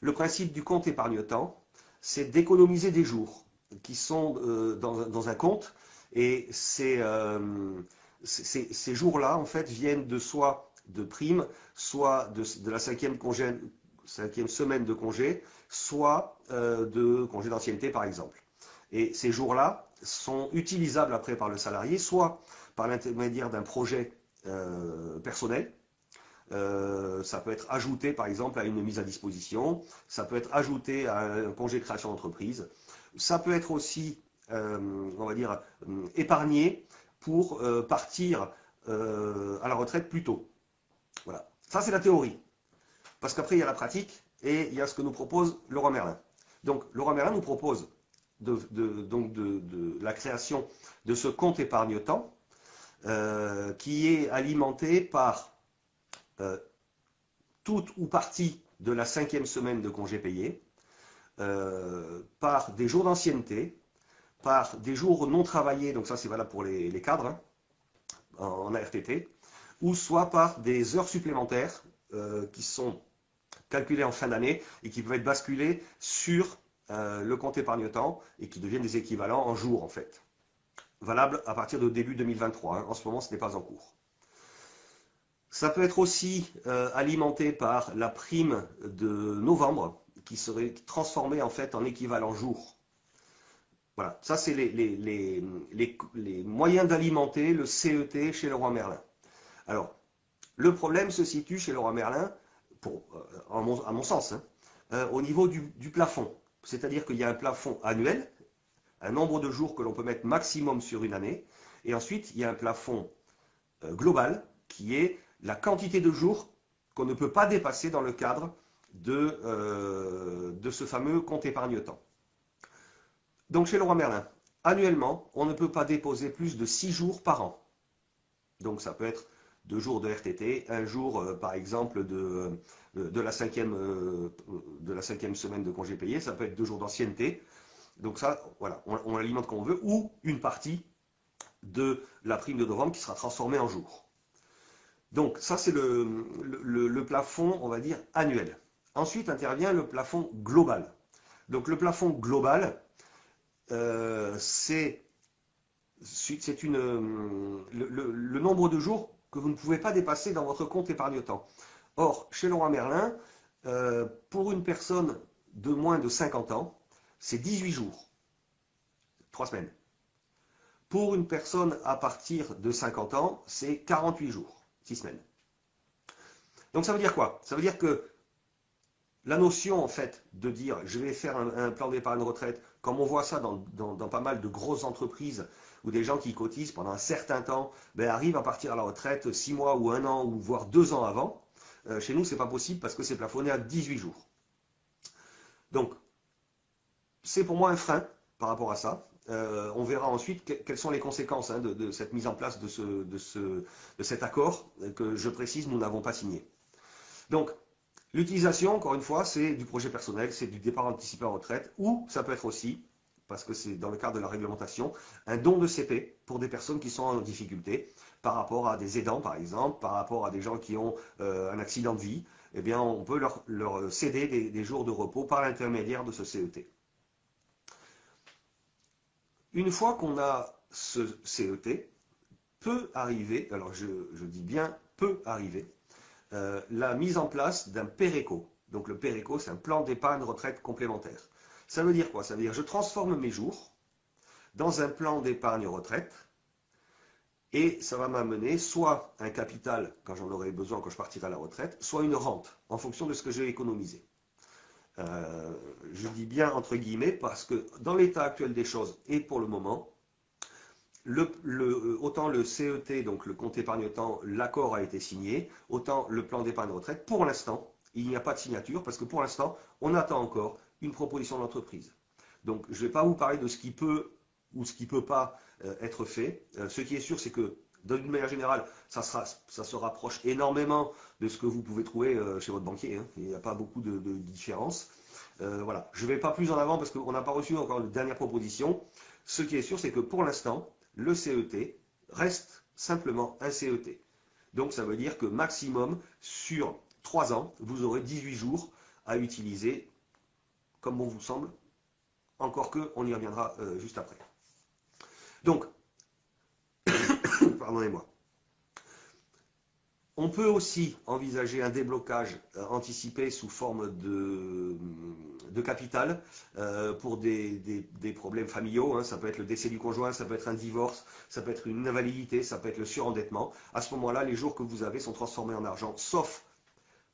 le principe du compte épargne-temps, c'est d'économiser des jours qui sont euh, dans, un compte. Et euh, ces, jours-là, en fait, viennent de soit de primes, soit de, la cinquième, semaine de congé, soit euh, de congé d'ancienneté, par exemple. Et ces jours-là sont utilisables après par le salarié, soit par l'intermédiaire d'un projet personnel, ça peut être ajouté par exemple à une mise à disposition, ça peut être ajouté à un congé de création d'entreprise, ça peut être aussi, euh, on va dire, euh, épargné pour euh, partir à la retraite plus tôt. Voilà. Ça, c'est la théorie. Parce qu'après, il y a la pratique et il y a ce que nous propose Laurent Merlin. Donc, Laurent Merlin nous propose donc de, la création de ce compte épargne-temps qui est alimenté par toute ou partie de la cinquième semaine de congé payé, euh, par des jours d'ancienneté, par des jours non travaillés, donc ça c'est valable pour les, cadres hein, en, ARTT, ou soit par des heures supplémentaires euh, qui sont calculées en fin d'année et qui peuvent être basculées sur euh, le compte épargne-temps et qui deviennent des équivalents en jours en fait. Valable à partir de début 2023. Hein. En ce moment, ce n'est pas en cours. Ça peut être aussi alimenté par la prime de novembre qui serait transformé en fait en équivalent jour. Voilà, ça c'est les, moyens d'alimenter le CET chez le roi Merlin. Alors, le problème se situe chez le roi Merlin, pour, euh, à, mon, sens, hein, euh, au niveau du, plafond. C'est-à-dire qu'il y a un plafond annuel, un nombre de jours que l'on peut mettre maximum sur une année, et ensuite il y a un plafond euh, global qui est la quantité de jours qu'on ne peut pas dépasser dans le cadre euh, de, ce fameux compte épargne-temps. Donc chez le roi Merlin, annuellement, on ne peut pas déposer plus de 6 jours par an. Donc ça peut être deux jours de RTT, un jour euh, par exemple de, de, la cinquième, euh, de la cinquième semaine de congé payé, ça peut être deux jours d'ancienneté. Donc ça, voilà, on, l'alimente comme on veut, ou une partie de la prime de novembre qui sera transformée en jour. Donc ça c'est le plafond, on va dire, annuel. Ensuite intervient le plafond global. Donc le plafond global, euh, c'est le, le, nombre de jours que vous ne pouvez pas dépasser dans votre compte épargne-temps. Or, chez Laurent Merlin, euh, pour une personne de moins de 50 ans, c'est 18 jours, 3 semaines. Pour une personne à partir de 50 ans, c'est 48 jours, 6 semaines. Donc ça veut dire quoi? Ça veut dire que la notion en fait de dire je vais faire un, plan d'épargne retraite, comme on voit ça dans, pas mal de grosses entreprises où des gens qui cotisent pendant un certain temps ben, arrivent à partir à la retraite six mois ou un an ou voire deux ans avant. Euh, chez nous, ce n'est pas possible parce que c'est plafonné à 18 jours. Donc, c'est pour moi un frein par rapport à ça. Euh, on verra ensuite quelles sont les conséquences hein, de, cette mise en place de, ce, de, de cet accord que je précise, nous n'avons pas signé. Donc, L'utilisation, encore une fois, c'est du projet personnel, c'est du départ anticipé en retraite, ou ça peut être aussi, parce que c'est dans le cadre de la réglementation, un don de CP pour des personnes qui sont en difficulté, par rapport à des aidants par exemple, par rapport à des gens qui ont euh, un accident de vie, eh bien on peut leur, céder des, jours de repos par l'intermédiaire de ce CET. Une fois qu'on a ce CET, peut arriver, alors je dis bien peut arriver, euh, la mise en place d'un PERECO. Donc le PERECO, c'est un plan d'épargne retraite complémentaire. Ça veut dire quoi? Ça veut dire je transforme mes jours dans un plan d'épargne retraite et ça va m'amener soit un capital quand j'en aurai besoin quand je partirai à la retraite, soit une rente en fonction de ce que j'ai économisé. Euh, je dis bien entre guillemets parce que dans l'état actuel des choses et pour le moment, autant le CET, donc le compte épargne-temps, l'accord a été signé, autant le plan d'épargne retraite, pour l'instant, il n'y a pas de signature parce que pour l'instant, on attend encore une proposition d'entreprise. Donc, je ne vais pas vous parler de ce qui peut ou ce qui ne peut pas euh, être fait. Euh, ce qui est sûr, c'est que d'une manière générale, ça, se rapproche énormément de ce que vous pouvez trouver euh, chez votre banquier. Hein. Il n'y a pas beaucoup de, différence. voilà. Je ne vais pas plus en avant parce qu'on n'a pas reçu encore une dernière proposition. Ce qui est sûr, c'est que pour l'instant, le CET reste simplement un CET. Donc ça veut dire que maximum sur 3 ans, vous aurez 18 jours à utiliser comme bon vous semble. Encore que, on y reviendra euh, juste après. Donc, pardonnez-moi. On peut aussi envisager un déblocage euh, anticipé sous forme de, de capital euh, pour des, problèmes familiaux. Hein. Ça peut être le décès du conjoint, ça peut être un divorce, ça peut être une invalidité, ça peut être le surendettement. À ce moment-là, les jours que vous avez sont transformés en argent, sauf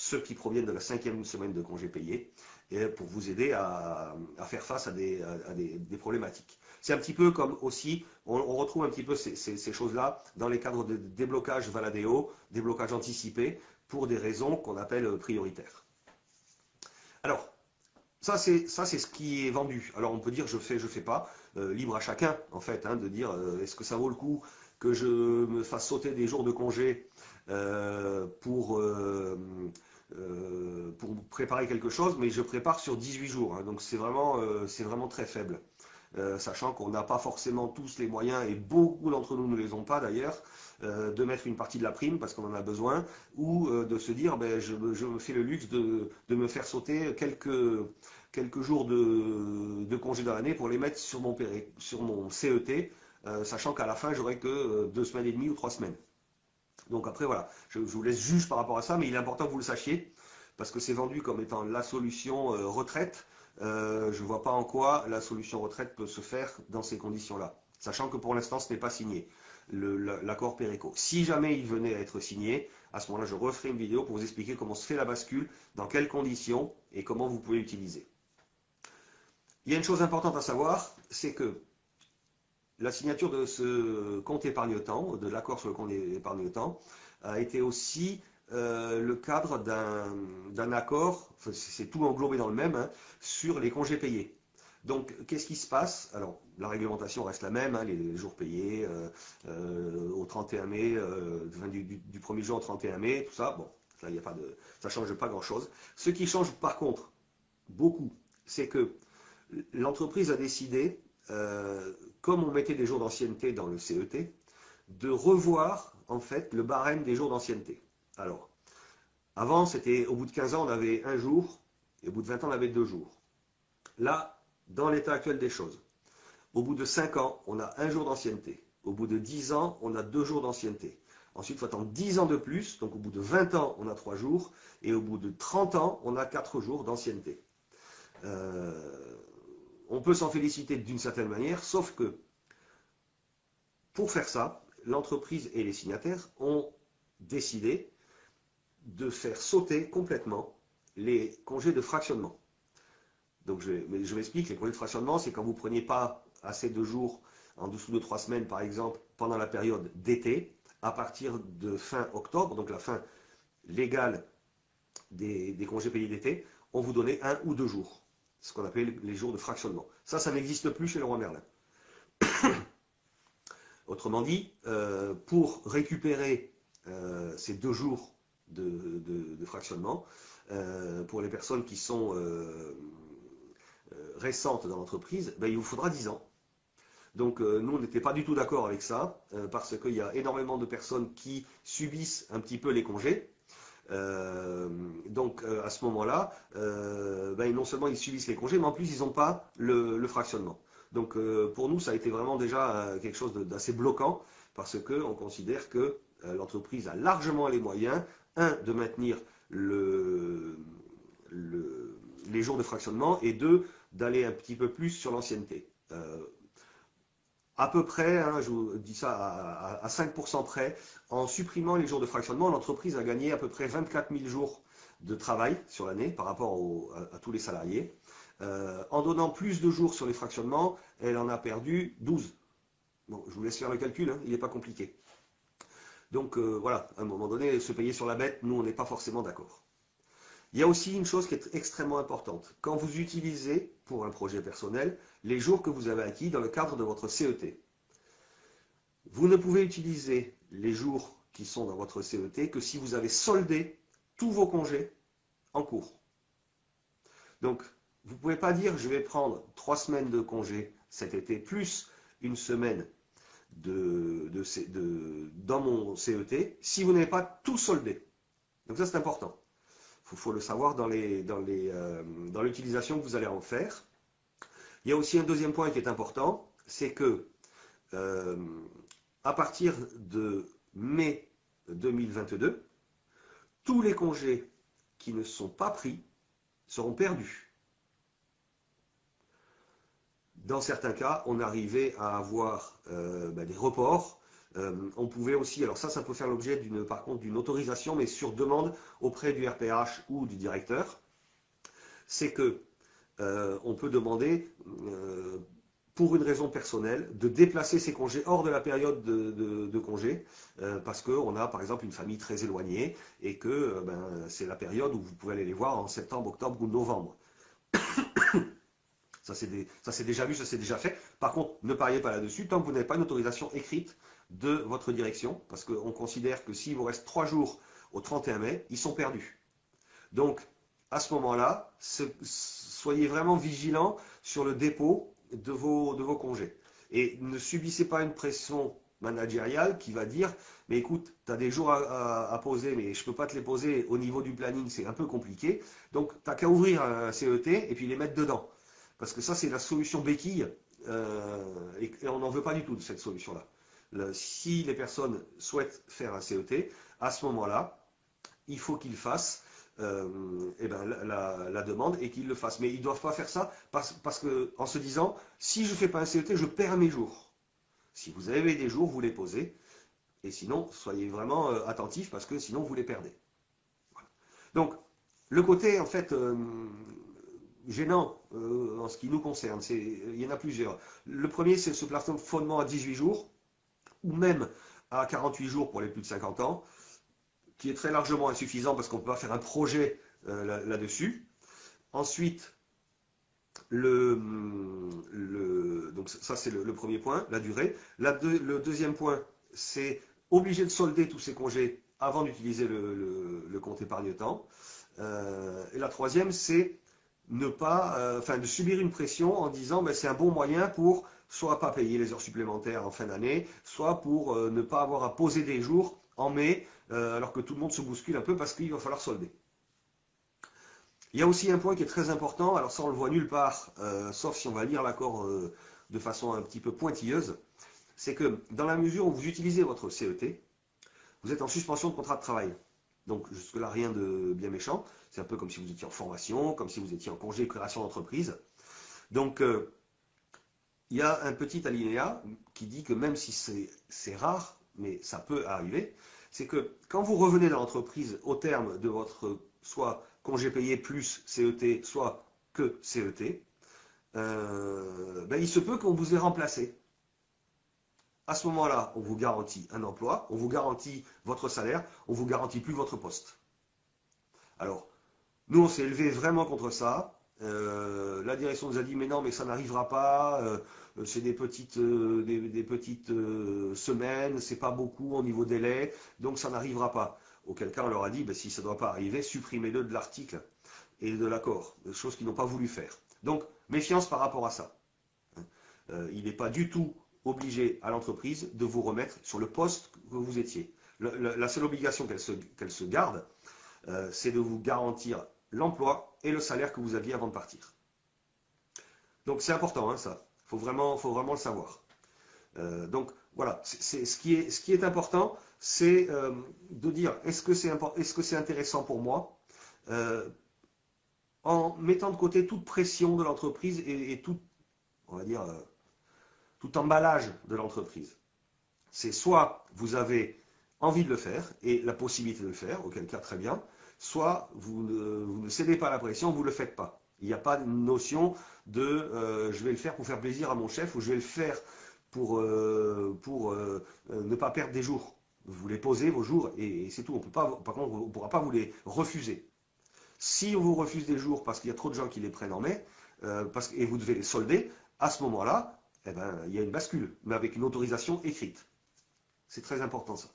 ceux qui proviennent de la cinquième semaine de congé payé, et pour vous aider à, faire face à des problématiques. C'est un petit peu comme aussi, on, retrouve un petit peu ces, choses-là dans les cadres de déblocage Valadeo, déblocage anticipé, pour des raisons qu'on appelle prioritaires. Alors, ça c'est ce qui est vendu. Alors on peut dire je fais, je fais pas, euh, libre à chacun en fait, hein, de dire euh, est-ce que ça vaut le coup que je me fasse sauter des jours de congé euh, pour, pour préparer quelque chose, mais je prépare sur 18 jours, hein. donc c'est vraiment, très faible. Euh, sachant qu'on n'a pas forcément tous les moyens, et beaucoup d'entre nous ne les ont pas d'ailleurs, euh, de mettre une partie de la prime parce qu'on en a besoin, ou euh, de se dire ben, je, me fais le luxe de, me faire sauter quelques, jours de, de congé dans l'année pour les mettre sur mon, sur mon CET, sachant qu'à la fin j'aurai que deux semaines et demie ou trois semaines. Donc après voilà, je, vous laisse juge par rapport à ça, mais il est important que vous le sachiez, parce que c'est vendu comme étant la solution retraite, euh, je ne vois pas en quoi la solution retraite peut se faire dans ces conditions-là, sachant que pour l'instant ce n'est pas signé, l'accord Péréco. Si jamais il venait à être signé, à ce moment-là je referai une vidéo pour vous expliquer comment se fait la bascule, dans quelles conditions et comment vous pouvez l'utiliser. Il y a une chose importante à savoir, c'est que la signature de ce compte épargne-temps, de l'accord sur le compte épargne-temps, a été aussi euh, le cadre d'un accord, c'est tout englobé dans le même, hein, sur les congés payés. Donc, qu'est-ce qui se passe? Alors, la réglementation reste la même, hein, les jours payés euh, euh, au 31 mai, du, du, 1er juin au 31 mai, tout ça, bon, ça ne change pas grand-chose. Ce qui change par contre beaucoup, c'est que l'entreprise a décidé, comme on mettait des jours d'ancienneté dans le CET, de revoir en fait le barème des jours d'ancienneté. Alors, avant, c'était au bout de 15 ans, on avait un jour, et au bout de 20 ans, on avait deux jours. Là, dans l'état actuel des choses, au bout de 5 ans, on a un jour d'ancienneté. Au bout de 10 ans, on a deux jours d'ancienneté. Ensuite, il faut attendre 10 ans de plus, donc au bout de 20 ans, on a 3 jours, et au bout de 30 ans, on a 4 jours d'ancienneté. Euh, on peut s'en féliciter d'une certaine manière, sauf que pour faire ça, l'entreprise et les signataires ont décidé de faire sauter complètement les congés de fractionnement. Donc je, m'explique, les congés de fractionnement, c'est quand vous ne preniez pas assez de jours en dessous de trois semaines, par exemple, pendant la période d'été, à partir de fin octobre, donc la fin légale des, congés payés d'été, on vous donnait un ou deux jours, ce qu'on appelle les jours de fractionnement. Ça, ça n'existe plus chez le roi Merlin. Autrement dit, euh, pour récupérer euh, ces deux jours de, fractionnement. Euh, pour les personnes qui sont récentes dans l'entreprise, ben, il vous faudra 10 ans. Donc nous, on n'était pas du tout d'accord avec ça, parce qu'il y a énormément de personnes qui subissent un petit peu les congés. Donc à ce moment-là, ben, non seulement ils subissent les congés, mais en plus ils n'ont pas le, fractionnement. Donc pour nous, ça a été vraiment déjà quelque chose d'assez bloquant, parce qu'on considère que l'entreprise a largement les moyens un, de maintenir le, les jours de fractionnement, et deux, d'aller un petit peu plus sur l'ancienneté. À peu près, hein, je vous dis ça à, 5% près, en supprimant les jours de fractionnement, l'entreprise a gagné à peu près 24 000 jours de travail sur l'année par rapport à, tous les salariés. Euh, en donnant plus de jours sur les fractionnements, elle en a perdu 12. Bon, je vous laisse faire le calcul, hein, il n'est pas compliqué. Donc euh, voilà, à un moment donné, se payer sur la bête, nous, on n'est pas forcément d'accord. Il y a aussi une chose qui est extrêmement importante. Quand vous utilisez, pour un projet personnel, les jours que vous avez acquis dans le cadre de votre CET, vous ne pouvez utiliser les jours qui sont dans votre CET que si vous avez soldé tous vos congés en cours. Donc, vous ne pouvez pas dire je vais prendre trois semaines de congés cet été plus une semaine dans mon CET si vous n'avez pas tout soldé. Donc ça c'est important. Il Il faut, le savoir dans l'utilisation que vous allez en faire. Il y a aussi un deuxième point qui est important, c'est que à partir de mai 2022, tous les congés qui ne sont pas pris seront perdus. Dans certains cas, on arrivait à avoir euh, ben, des reports. Euh, on pouvait aussi, alors ça, ça peut faire l'objet d'une, par contre, d'une autorisation, mais sur demande auprès du RPH ou du directeur. C'est que euh, on peut demander pour une raison personnelle, de déplacer ses congés hors de la période de, congé, euh, parce qu'on a par exemple une famille très éloignée et que euh, ben, c'est la période où vous pouvez aller les voir en septembre, octobre ou novembre. ça c'est déjà vu, ça c'est déjà fait. Par contre, ne pariez pas là-dessus tant que vous n'avez pas une autorisation écrite de votre direction, parce qu'on considère que s'il vous reste trois jours au 31 mai, ils sont perdus. Donc, à ce moment-là, soyez vraiment vigilants sur le dépôt de vos, congés. Et ne subissez pas une pression managériale qui va dire mais écoute, tu as des jours à, poser, mais je ne peux pas te les poser au niveau du planning, c'est un peu compliqué. Donc, tu n'as qu'à ouvrir un CET et puis les mettre dedans. Parce que ça, c'est la solution béquille, euh, et, on n'en veut pas du tout de cette solution-là. Si les personnes souhaitent faire un CET, à ce moment-là, il faut qu'ils fassent euh, eh ben, la, demande et qu'ils le fassent. Mais ils ne doivent pas faire ça parce, que, en se disant, si je ne fais pas un CET, je perds mes jours. Si vous avez des jours, vous les posez. Et sinon, soyez vraiment euh, attentifs parce que sinon, vous les perdez. Donc, le côté, en fait, euh, gênant en ce qui nous concerne, il y en a plusieurs. Le premier, c'est ce plafonnement à 18 jours, ou même à 48 jours pour les plus de 50 ans qui est très largement insuffisant parce qu'on ne peut pas faire un projet euh, là-dessus. Ensuite, donc ça c'est le, premier point, la durée. le deuxième point, c'est obligé de solder tous ces congés avant d'utiliser le, compte épargne-temps. Euh, et la troisième, c'est ne pas, euh, de subir une pression en disant, ben, c'est un bon moyen pour soit pas payer les heures supplémentaires en fin d'année, soit pour ne pas avoir à poser des jours en mai, euh, alors que tout le monde se bouscule un peu parce qu'il va falloir solder. Il y a aussi un point qui est très important, alors ça on le voit nulle part, euh, sauf si on va lire l'accord euh, de façon un petit peu pointilleuse, c'est que dans la mesure où vous utilisez votre CET, vous êtes en suspension de contrat de travail. Donc jusque-là, rien de bien méchant. C'est un peu comme si vous étiez en formation, comme si vous étiez en congé de création d'entreprise. Donc il y a un petit alinéa qui dit que même si c'est rare, mais ça peut arriver, c'est que quand vous revenez dans l'entreprise au terme de votre soit congé payé plus CET, soit que CET, euh, ben, il se peut qu'on vous ait remplacé. À ce moment-là, on vous garantit un emploi, on vous garantit votre salaire, on vous garantit plus votre poste. Alors, nous, on s'est élevé vraiment contre ça. Euh, la direction nous a dit mais non mais ça n'arrivera pas, euh, c'est des petites, euh, des, semaines, c'est pas beaucoup au niveau délai, donc ça n'arrivera pas. Auquel cas on leur a dit ben, si ça ne doit pas arriver, supprimez-le de l'article et de l'accord, des choses qu'ils n'ont pas voulu faire. Donc méfiance par rapport à ça. il n'est pas du tout obligé à l'entreprise de vous remettre sur le poste que vous étiez. la seule obligation qu'elle se, qu'elle se garde, c'est de vous garantir l'emploi et le salaire que vous aviez avant de partir. Donc c'est important, hein, ça. Il faut vraiment, faut vraiment le savoir. Euh, donc voilà, ce, qui est, ce est important, c'est euh, de dire est-ce que c'est, est-ce que c'est intéressant pour moi euh, en mettant de côté toute pression de l'entreprise et, tout, on va dire, tout emballage de l'entreprise. C'est soit vous avez envie de le faire et la possibilité de le faire, auquel cas très bien, soit vous ne, cédez pas à la pression, vous ne le faites pas. Il n'y a pas de notion de euh, je vais le faire pour faire plaisir à mon chef ou je vais le faire pour, euh, euh, ne pas perdre des jours. Vous les posez vos jours et, c'est tout. On par contre, on ne pourra pas vous les refuser. Si on vous refuse des jours parce qu'il y a trop de gens qui les prennent en mai parce, et vous devez les solder, à ce moment-là, eh ben, il y a une bascule, mais avec une autorisation écrite. C'est très important ça.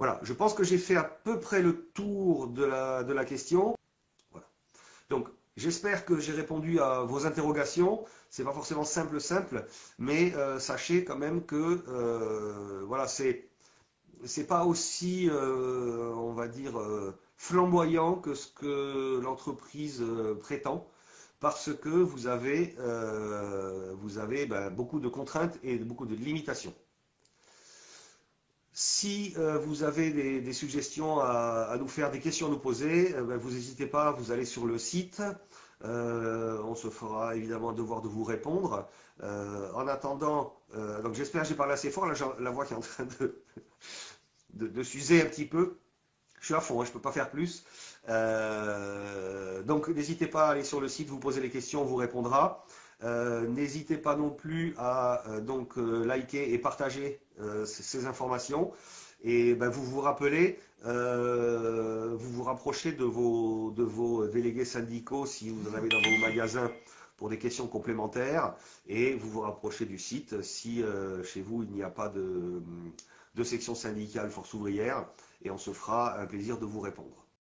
Voilà, je pense que j'ai fait à peu près le tour de la, question. Voilà. Donc, j'espère que j'ai répondu à vos interrogations. C'est pas forcément simple, simple, mais euh, sachez quand même que euh, voilà, c'est c'est pas aussi, euh, on va dire, flamboyant que ce que l'entreprise prétend parce que vous avez, vous avez ben, beaucoup de contraintes et beaucoup de limitations. Si euh, vous avez des, suggestions à, nous faire, des questions à nous poser, euh, ben, vous n'hésitez pas, vous allez sur le site. Euh, on se fera évidemment devoir de vous répondre. en attendant, j'espère que j'ai parlé assez fort. La voix qui est en train de, s'user un petit peu. Je suis à fond, hein, je ne peux pas faire plus. donc n'hésitez pas à aller sur le site, vous poser les questions, on vous répondra. N'hésitez pas non plus à donc liker et partager ces informations. Et ben, vous vous rappelez, euh, vous vous rapprochez de vos, délégués syndicaux si vous en avez dans vos magasins pour des questions complémentaires et vous vous rapprochez du site si euh, chez vous il n'y a pas de section syndicale force ouvrière et on se fera un plaisir de vous répondre.